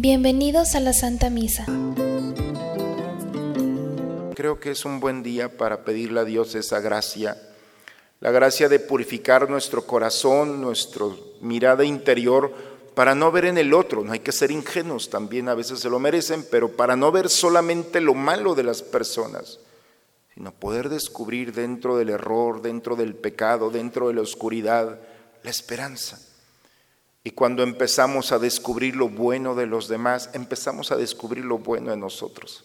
Bienvenidos a la Santa Misa. Creo que es un buen día para pedirle a Dios esa gracia, la gracia de purificar nuestro corazón, nuestra mirada interior, para no ver en el otro, no hay que ser ingenuos, también a veces se lo merecen, pero para no ver solamente lo malo de las personas, sino poder descubrir dentro del error, dentro del pecado, dentro de la oscuridad, la esperanza. Y cuando empezamos a descubrir lo bueno de los demás, empezamos a descubrir lo bueno de nosotros.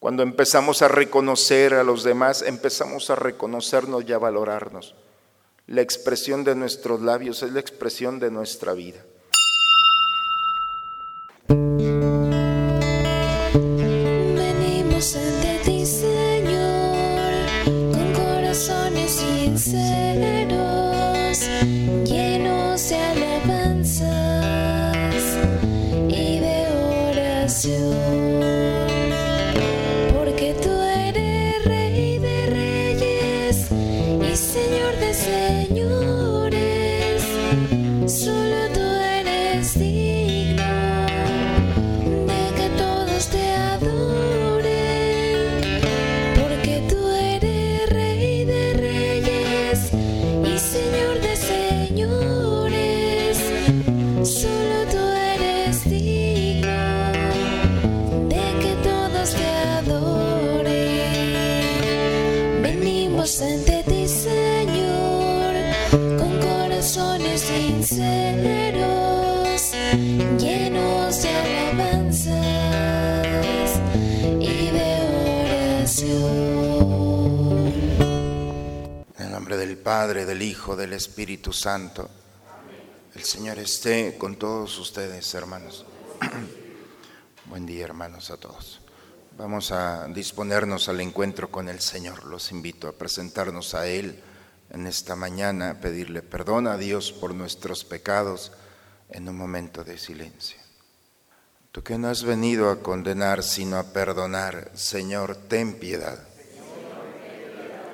Cuando empezamos a reconocer a los demás, empezamos a reconocernos y a valorarnos. La expresión de nuestros labios es la expresión de nuestra vida. Padre, del Hijo, del Espíritu Santo. El Señor esté con todos ustedes, hermanos. Buen día, hermanos, a todos. Vamos a disponernos al encuentro con el Señor. Los invito a presentarnos a Él en esta mañana, a pedirle perdón a Dios por nuestros pecados en un momento de silencio. Tú que no has venido a condenar, sino a perdonar, Señor, ten piedad.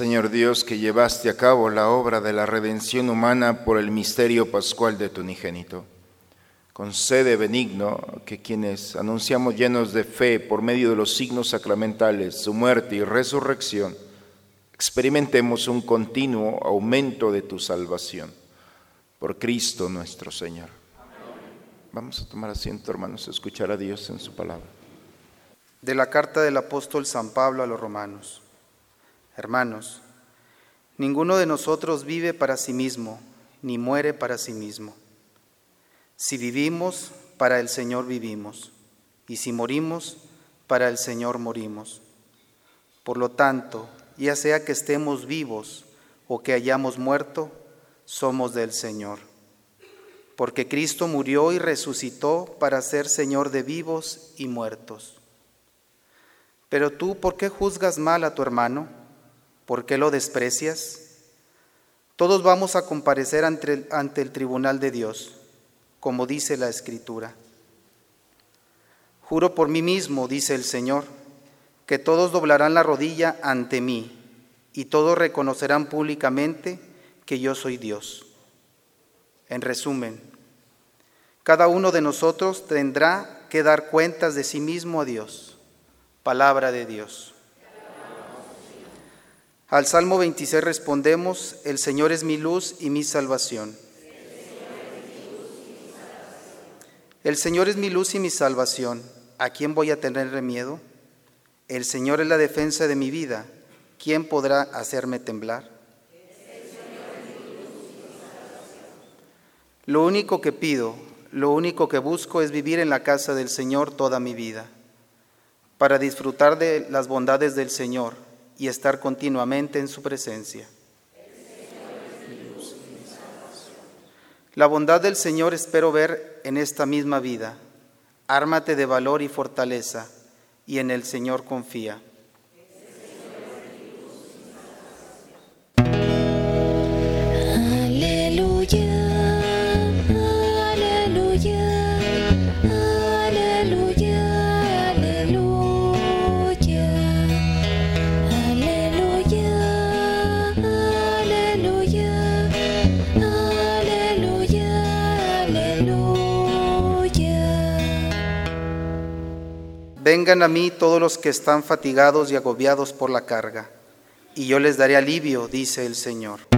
Señor Dios, que llevaste a cabo la obra de la redención humana por el misterio pascual de tu unigénito, concede benigno que quienes anunciamos llenos de fe por medio de los signos sacramentales, su muerte y resurrección, experimentemos un continuo aumento de tu salvación. Por Cristo nuestro Señor. Vamos a tomar asiento, hermanos, a escuchar a Dios en su palabra. De la carta del apóstol San Pablo a los romanos. Hermanos, ninguno de nosotros vive para sí mismo, ni muere para sí mismo. Si vivimos, para el Señor vivimos, y si morimos, para el Señor morimos. Por lo tanto, ya sea que estemos vivos o que hayamos muerto, somos del Señor. Porque Cristo murió y resucitó para ser Señor de vivos y muertos. Pero tú, ¿por qué juzgas mal a tu hermano? ¿Por qué lo desprecias? Todos vamos a comparecer ante el, ante el tribunal de Dios, como dice la Escritura. Juro por mí mismo, dice el Señor, que todos doblarán la rodilla ante mí, y todos reconocerán públicamente que yo soy Dios. En resumen, cada uno de nosotros tendrá que dar cuentas de sí mismo a Dios. Palabra de Dios. Al Salmo 26 respondemos, el Señor es mi luz y mi salvación. El Señor es mi luz y mi salvación. ¿A quién voy a tener miedo? El Señor es la defensa de mi vida. ¿Quién podrá hacerme temblar? Lo único que pido, lo único que busco es vivir en la casa del Señor toda mi vida, para disfrutar de las bondades del Señor y estar continuamente en su presencia. La bondad del Señor espero ver en esta misma vida. Ármate de valor y fortaleza, y en el Señor confía. Vengan a mí todos los que están fatigados y agobiados por la carga, y yo les daré alivio, dice el Señor.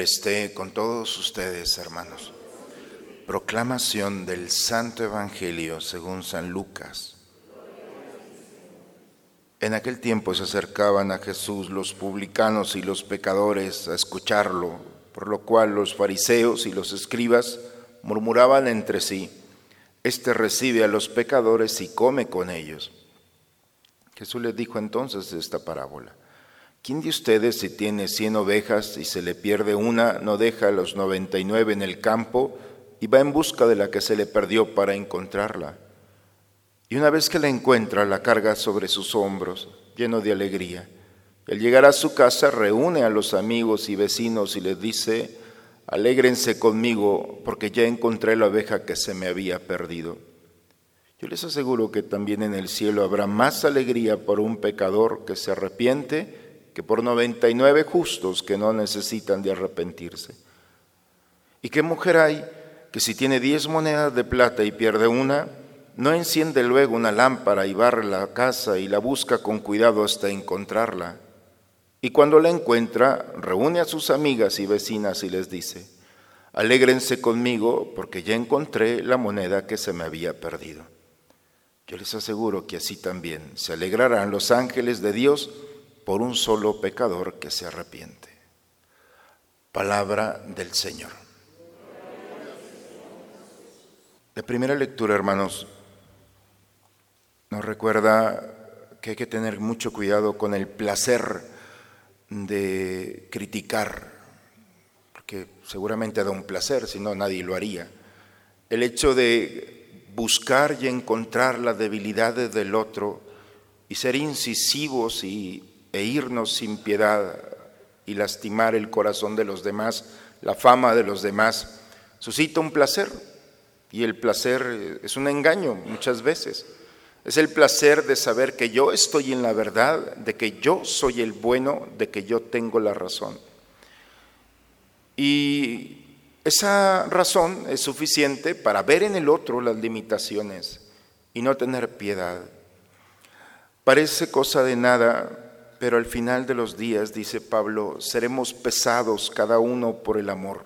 Esté con todos ustedes, hermanos. Proclamación del Santo Evangelio según San Lucas. En aquel tiempo se acercaban a Jesús los publicanos y los pecadores a escucharlo, por lo cual los fariseos y los escribas murmuraban entre sí, Este recibe a los pecadores y come con ellos. Jesús les dijo entonces esta parábola. ¿Quién de ustedes si tiene cien ovejas y se le pierde una, no deja a los noventa y nueve en el campo y va en busca de la que se le perdió para encontrarla? Y una vez que la encuentra, la carga sobre sus hombros, lleno de alegría. Al llegar a su casa, reúne a los amigos y vecinos y les dice, alégrense conmigo porque ya encontré la oveja que se me había perdido. Yo les aseguro que también en el cielo habrá más alegría por un pecador que se arrepiente que por 99 justos que no necesitan de arrepentirse. ¿Y qué mujer hay que si tiene 10 monedas de plata y pierde una, no enciende luego una lámpara y barre la casa y la busca con cuidado hasta encontrarla? Y cuando la encuentra, reúne a sus amigas y vecinas y les dice, alégrense conmigo porque ya encontré la moneda que se me había perdido. Yo les aseguro que así también se alegrarán los ángeles de Dios por un solo pecador que se arrepiente. Palabra del Señor. La primera lectura, hermanos, nos recuerda que hay que tener mucho cuidado con el placer de criticar, porque seguramente da un placer, si no nadie lo haría. El hecho de buscar y encontrar las debilidades del otro y ser incisivos y, e irnos sin piedad y lastimar el corazón de los demás, la fama de los demás, suscita un placer. Y el placer es un engaño muchas veces. Es el placer de saber que yo estoy en la verdad, de que yo soy el bueno, de que yo tengo la razón. Y esa razón es suficiente para ver en el otro las limitaciones y no tener piedad. Parece cosa de nada, pero al final de los días, dice Pablo, seremos pesados cada uno por el amor.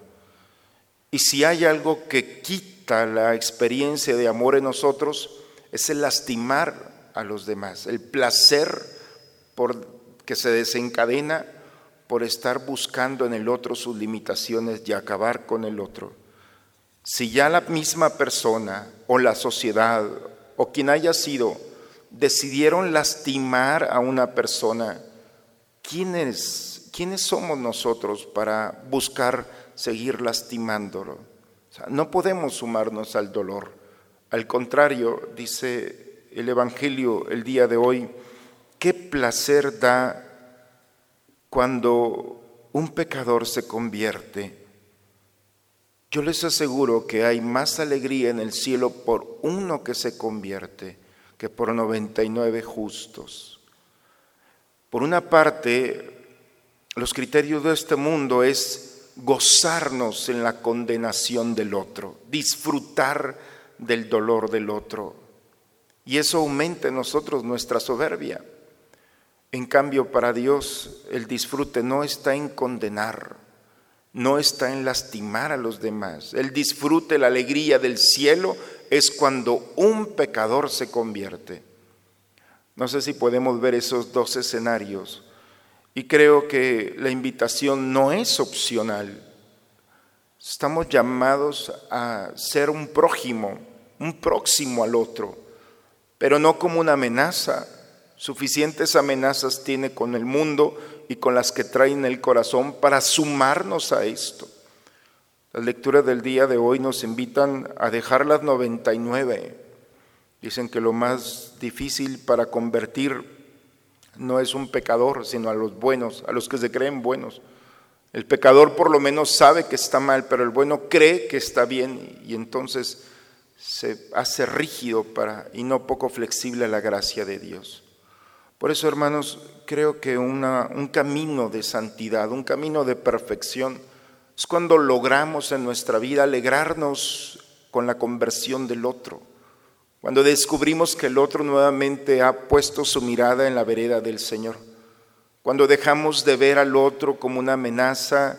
Y si hay algo que quita la experiencia de amor en nosotros, es el lastimar a los demás, el placer por que se desencadena por estar buscando en el otro sus limitaciones y acabar con el otro. Si ya la misma persona o la sociedad o quien haya sido decidieron lastimar a una persona, ¿quiénes, quiénes somos nosotros para buscar seguir lastimándolo? No podemos sumarnos al dolor. Al contrario, dice el Evangelio el día de hoy, qué placer da cuando un pecador se convierte. Yo les aseguro que hay más alegría en el cielo por uno que se convierte que por 99 justos. Por una parte, los criterios de este mundo es gozarnos en la condenación del otro, disfrutar del dolor del otro. Y eso aumenta en nosotros nuestra soberbia. En cambio, para Dios el disfrute no está en condenar, no está en lastimar a los demás. El disfrute, la alegría del cielo es cuando un pecador se convierte. No sé si podemos ver esos dos escenarios. Y creo que la invitación no es opcional. Estamos llamados a ser un prójimo, un próximo al otro, pero no como una amenaza, Suficientes amenazas tiene con el mundo y con las que trae en el corazón para sumarnos a esto. Las lecturas del día de hoy nos invitan a dejar las 99. Dicen que lo más difícil para convertir no es un pecador, sino a los buenos, a los que se creen buenos. El pecador por lo menos sabe que está mal, pero el bueno cree que está bien y entonces se hace rígido para, y no poco flexible a la gracia de Dios. Por eso, hermanos, creo que un camino de santidad, un camino de perfección, es cuando logramos en nuestra vida alegrarnos con la conversión del otro, cuando descubrimos que el otro nuevamente ha puesto su mirada en la vereda del Señor, cuando dejamos de ver al otro como una amenaza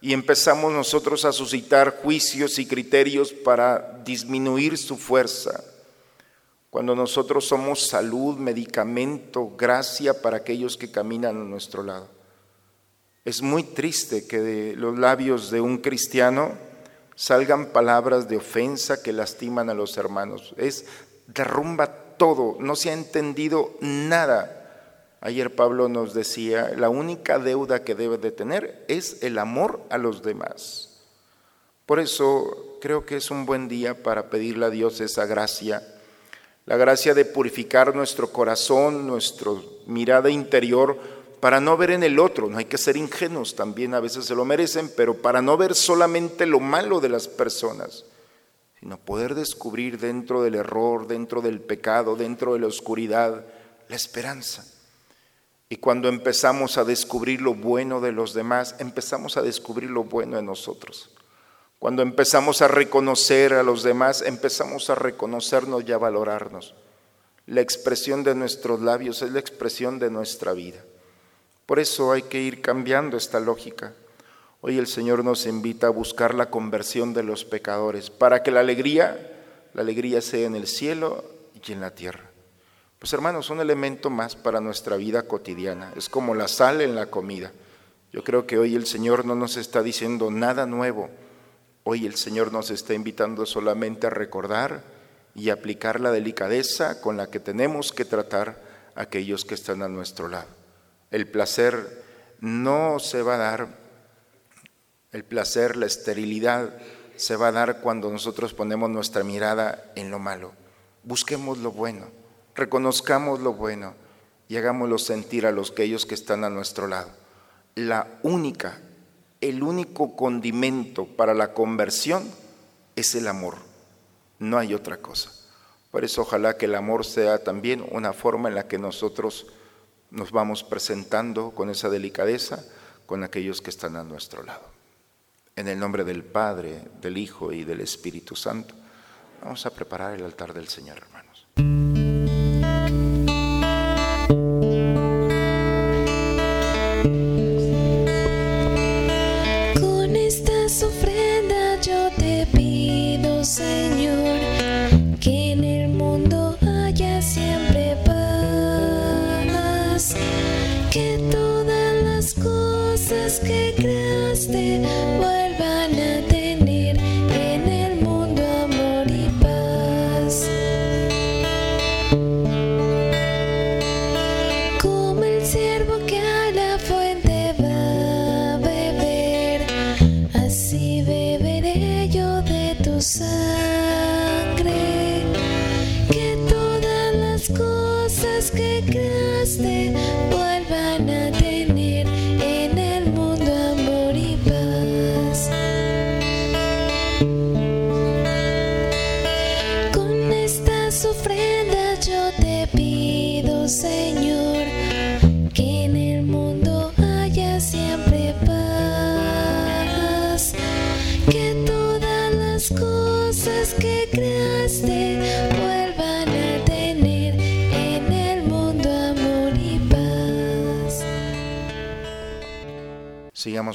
y empezamos nosotros a suscitar juicios y criterios para disminuir su fuerza cuando nosotros somos salud, medicamento, gracia para aquellos que caminan a nuestro lado. Es muy triste que de los labios de un cristiano salgan palabras de ofensa que lastiman a los hermanos. Es derrumba todo, no se ha entendido nada. Ayer Pablo nos decía, la única deuda que debe de tener es el amor a los demás. Por eso creo que es un buen día para pedirle a Dios esa gracia la gracia de purificar nuestro corazón, nuestra mirada interior, para no ver en el otro, no hay que ser ingenuos, también a veces se lo merecen, pero para no ver solamente lo malo de las personas, sino poder descubrir dentro del error, dentro del pecado, dentro de la oscuridad, la esperanza. Y cuando empezamos a descubrir lo bueno de los demás, empezamos a descubrir lo bueno de nosotros. Cuando empezamos a reconocer a los demás, empezamos a reconocernos y a valorarnos. La expresión de nuestros labios es la expresión de nuestra vida. Por eso hay que ir cambiando esta lógica. Hoy el Señor nos invita a buscar la conversión de los pecadores para que la alegría, la alegría sea en el cielo y en la tierra. Pues hermanos, un elemento más para nuestra vida cotidiana. Es como la sal en la comida. Yo creo que hoy el Señor no nos está diciendo nada nuevo Hoy el Señor nos está invitando solamente a recordar y aplicar la delicadeza con la que tenemos que tratar a aquellos que están a nuestro lado. El placer no se va a dar, el placer, la esterilidad se va a dar cuando nosotros ponemos nuestra mirada en lo malo. Busquemos lo bueno, reconozcamos lo bueno y hagámoslo sentir a los aquellos que están a nuestro lado. La única el único condimento para la conversión es el amor, no hay otra cosa. Por eso ojalá que el amor sea también una forma en la que nosotros nos vamos presentando con esa delicadeza con aquellos que están a nuestro lado. En el nombre del Padre, del Hijo y del Espíritu Santo, vamos a preparar el altar del Señor, hermanos.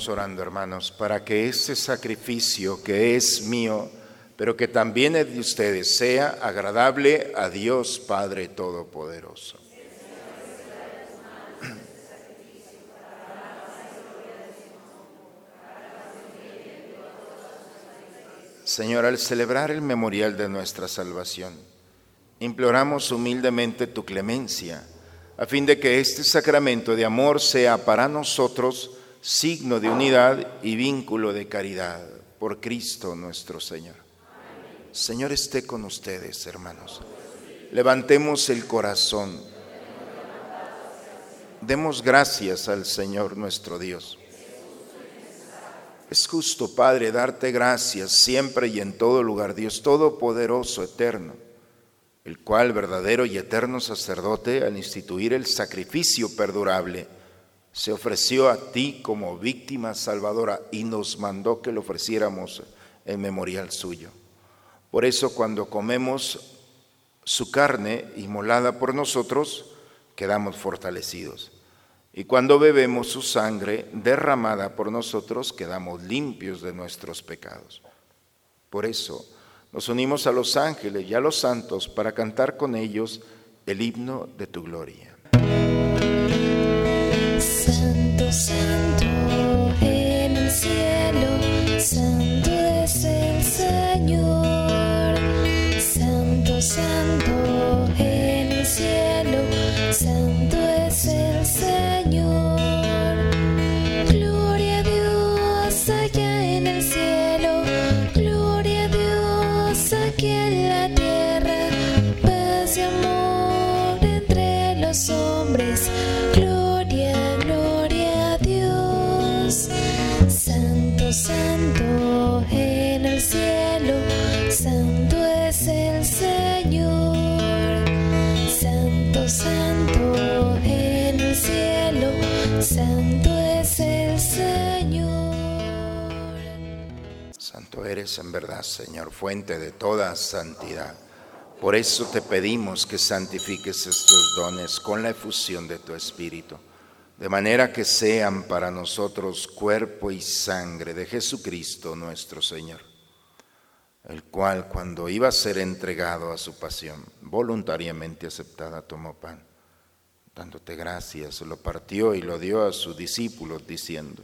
Orando, hermanos, para que este sacrificio que es mío, pero que también es de ustedes, sea agradable a Dios Padre Todopoderoso. Señor, al celebrar el memorial de nuestra salvación, imploramos humildemente tu clemencia, a fin de que este sacramento de amor sea para nosotros signo de unidad y vínculo de caridad por Cristo nuestro Señor. Señor esté con ustedes, hermanos. Levantemos el corazón. Demos gracias al Señor nuestro Dios. Es justo, Padre, darte gracias siempre y en todo lugar, Dios Todopoderoso, eterno, el cual, verdadero y eterno sacerdote, al instituir el sacrificio perdurable, se ofreció a ti como víctima salvadora y nos mandó que lo ofreciéramos en memorial suyo. Por eso cuando comemos su carne inmolada por nosotros, quedamos fortalecidos. Y cuando bebemos su sangre derramada por nosotros, quedamos limpios de nuestros pecados. Por eso nos unimos a los ángeles y a los santos para cantar con ellos el himno de tu gloria. En verdad, Señor, fuente de toda santidad. Por eso te pedimos que santifiques estos dones con la efusión de tu Espíritu, de manera que sean para nosotros cuerpo y sangre de Jesucristo nuestro Señor, el cual cuando iba a ser entregado a su pasión, voluntariamente aceptada, tomó pan, dándote gracias, lo partió y lo dio a sus discípulos, diciendo,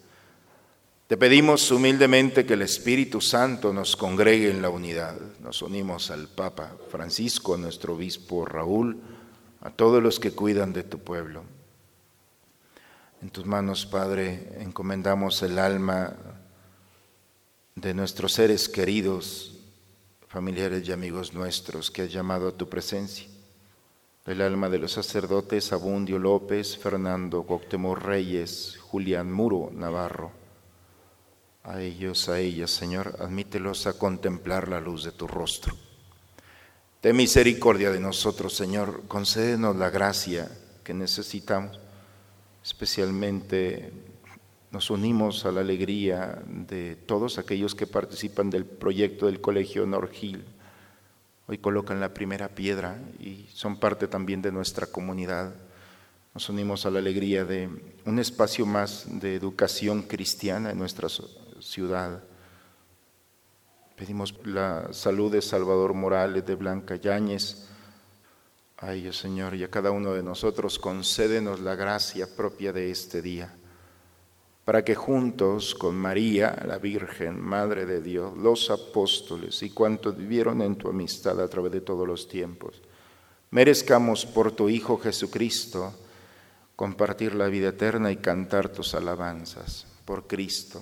Te pedimos humildemente que el Espíritu Santo nos congregue en la unidad. Nos unimos al Papa Francisco, a nuestro obispo Raúl, a todos los que cuidan de tu pueblo. En tus manos, Padre, encomendamos el alma de nuestros seres queridos, familiares y amigos nuestros que has llamado a tu presencia. El alma de los sacerdotes Abundio López, Fernando Cuauhtémoc Reyes, Julián Muro Navarro A ellos, a ellas, Señor, admítelos a contemplar la luz de tu rostro. Ten misericordia de nosotros, Señor, concédenos la gracia que necesitamos, especialmente nos unimos a la alegría de todos aquellos que participan del proyecto del Colegio Norgil. Hoy colocan la primera piedra y son parte también de nuestra comunidad. Nos unimos a la alegría de un espacio más de educación cristiana en nuestra ciudad. Pedimos la salud de Salvador Morales, de Blanca Yáñez. A ellos, Señor, y a cada uno de nosotros, concédenos la gracia propia de este día, para que juntos con María, la Virgen, Madre de Dios, los apóstoles y cuantos vivieron en tu amistad a través de todos los tiempos, merezcamos por tu Hijo Jesucristo, compartir la vida eterna y cantar tus alabanzas por Cristo,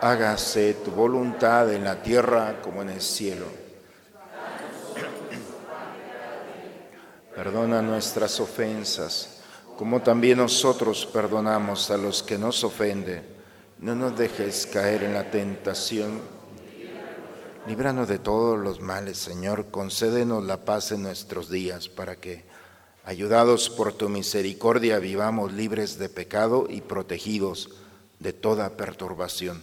hágase tu voluntad en la tierra como en el cielo. Perdona nuestras ofensas, como también nosotros perdonamos a los que nos ofenden. No nos dejes caer en la tentación. Líbranos de todos los males, Señor. Concédenos la paz en nuestros días para que Ayudados por tu misericordia, vivamos libres de pecado y protegidos de toda perturbación,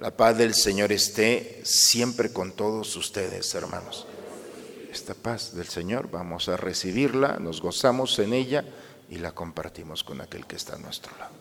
La paz del Señor esté siempre con todos ustedes, hermanos. Esta paz del Señor vamos a recibirla, nos gozamos en ella y la compartimos con aquel que está a nuestro lado.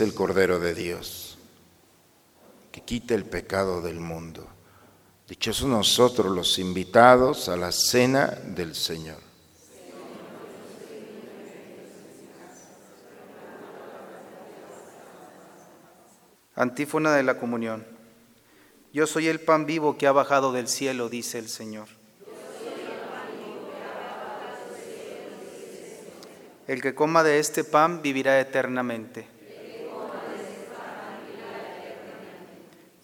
El Cordero de Dios, que quita el pecado del mundo. Dichosos nosotros los invitados a la cena del Señor. Antífona de la comunión. Yo soy el pan vivo que ha bajado del cielo, dice el Señor. El que coma de este pan vivirá eternamente.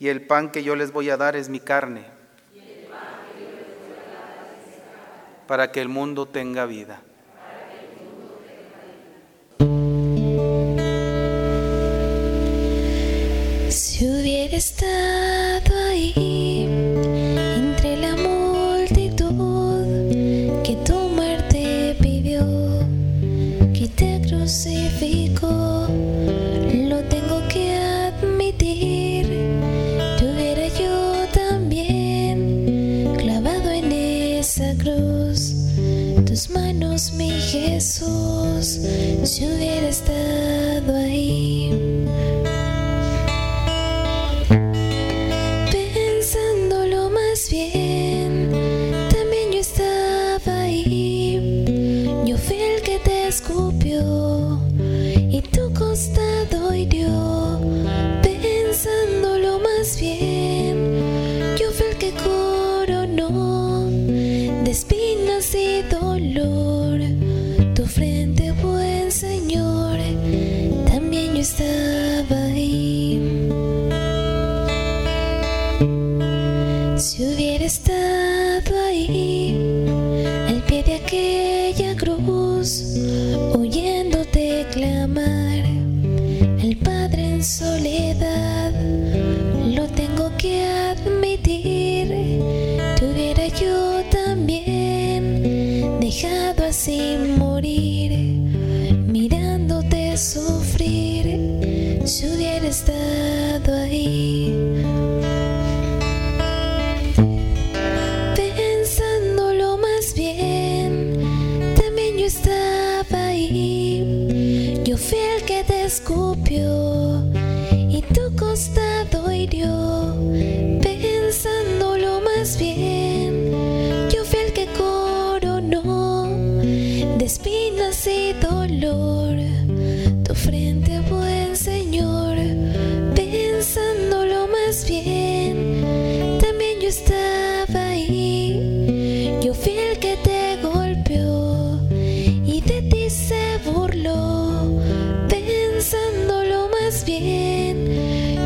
Y el pan que yo les voy a dar es mi carne, para que el mundo tenga vida. Frente, tu frente, buen Señor. Pensándolo más bien, también yo estaba ahí. Yo fui el que te golpeó y de ti se burló. Pensándolo más bien,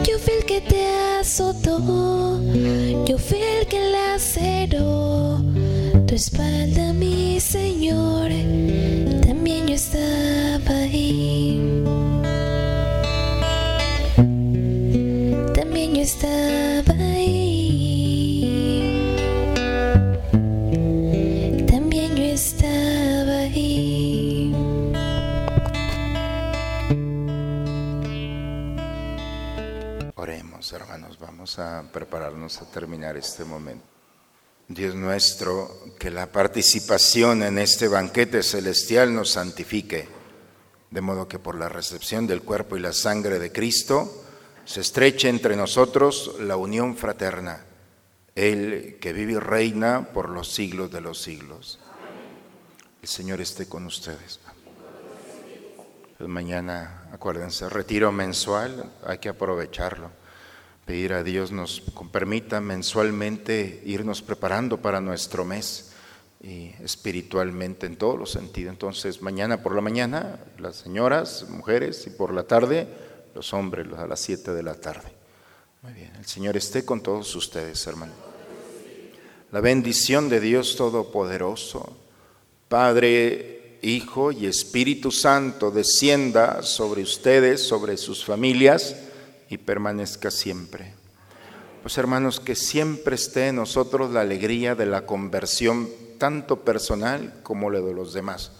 yo fui el que te azotó. Yo fui el que laceró tu espalda, a prepararnos a terminar este momento. Dios nuestro, que la participación en este banquete celestial nos santifique, de modo que por la recepción del cuerpo y la sangre de Cristo se estreche entre nosotros la unión fraterna, Él que vive y reina por los siglos de los siglos. El Señor esté con ustedes. Pues mañana, acuérdense, retiro mensual, hay que aprovecharlo. Pedir a Dios nos permita mensualmente irnos preparando para nuestro mes y espiritualmente en todos los sentidos. Entonces, mañana por la mañana, las señoras, mujeres, y por la tarde, los hombres, a las 7 de la tarde. Muy bien, el Señor esté con todos ustedes, hermano. La bendición de Dios Todopoderoso, Padre, Hijo y Espíritu Santo descienda sobre ustedes, sobre sus familias y permanezca siempre. Pues hermanos, que siempre esté en nosotros la alegría de la conversión, tanto personal como la de los demás.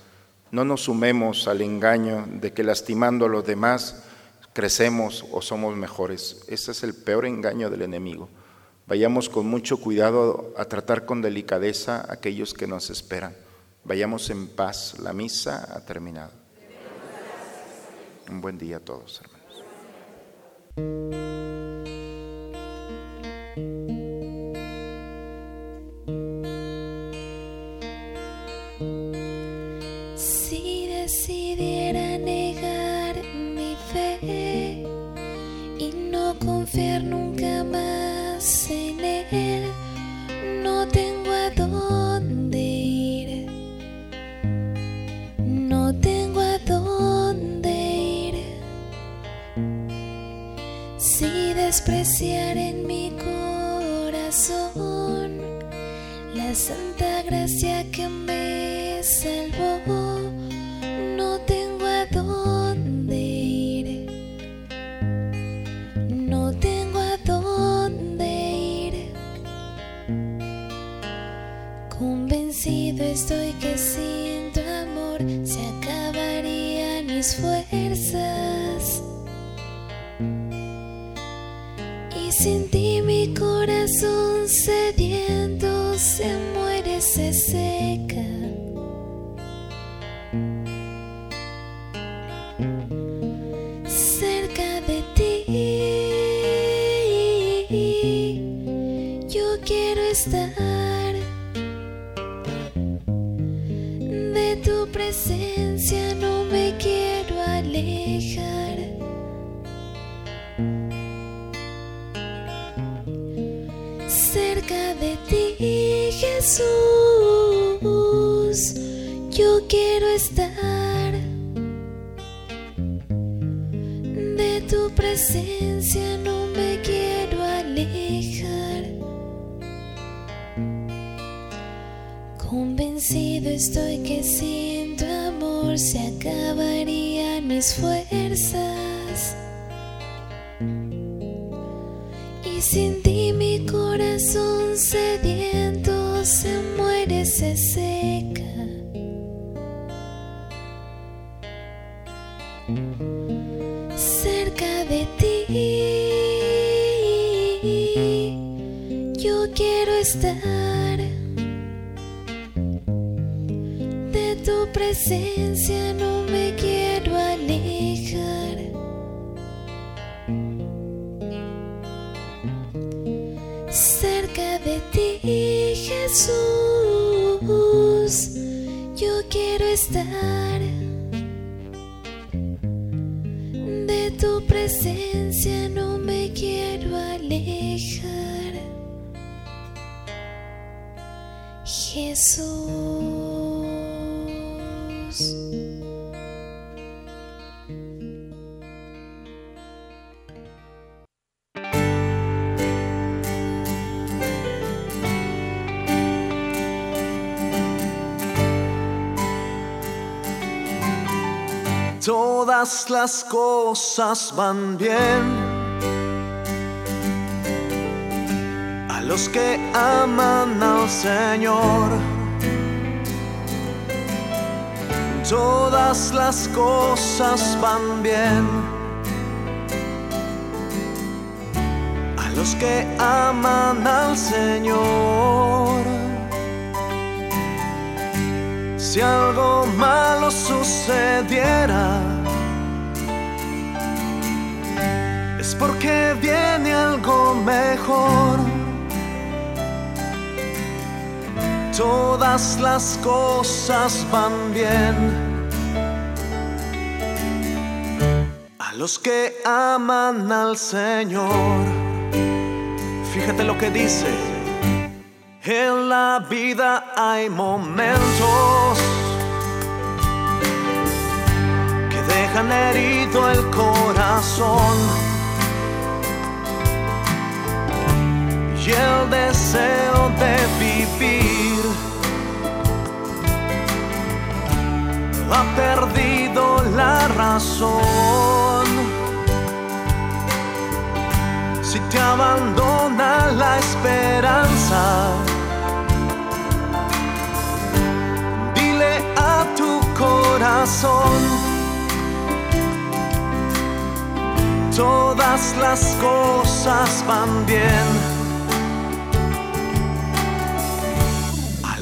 No nos sumemos al engaño de que lastimando a los demás crecemos o somos mejores. Ese es el peor engaño del enemigo. Vayamos con mucho cuidado a tratar con delicadeza a aquellos que nos esperan. Vayamos en paz. La misa ha terminado. Un buen día a todos, hermanos. Música Cerca de ti yo quiero estar. De tu presencia no me quiero alejar. Cerca de ti, Jesús, Yo quiero estar no me quiero alejar. Convencido estoy que sin tu amor se acabarían mis fuerzas. Tu presencia no me quiero alejar. cerca de ti, Jesús. Yo quiero estar Todas las cosas van bien a los que aman al Señor. Todas las cosas van bien a los que aman al Señor. Si algo malo sucediera, es porque viene algo mejor. Todas las cosas van bien a los que aman al Señor. Fíjate lo que dice. En la vida hay momentos que dejan herido el corazón y el deseo de vivir ha perdido la razón. Si te abandona la esperanza, dile a tu corazón, todas las cosas van bien.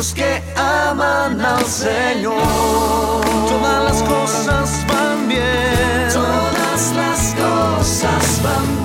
los que aman al Señor. Todas las cosas van bien. Todas las cosas van bien.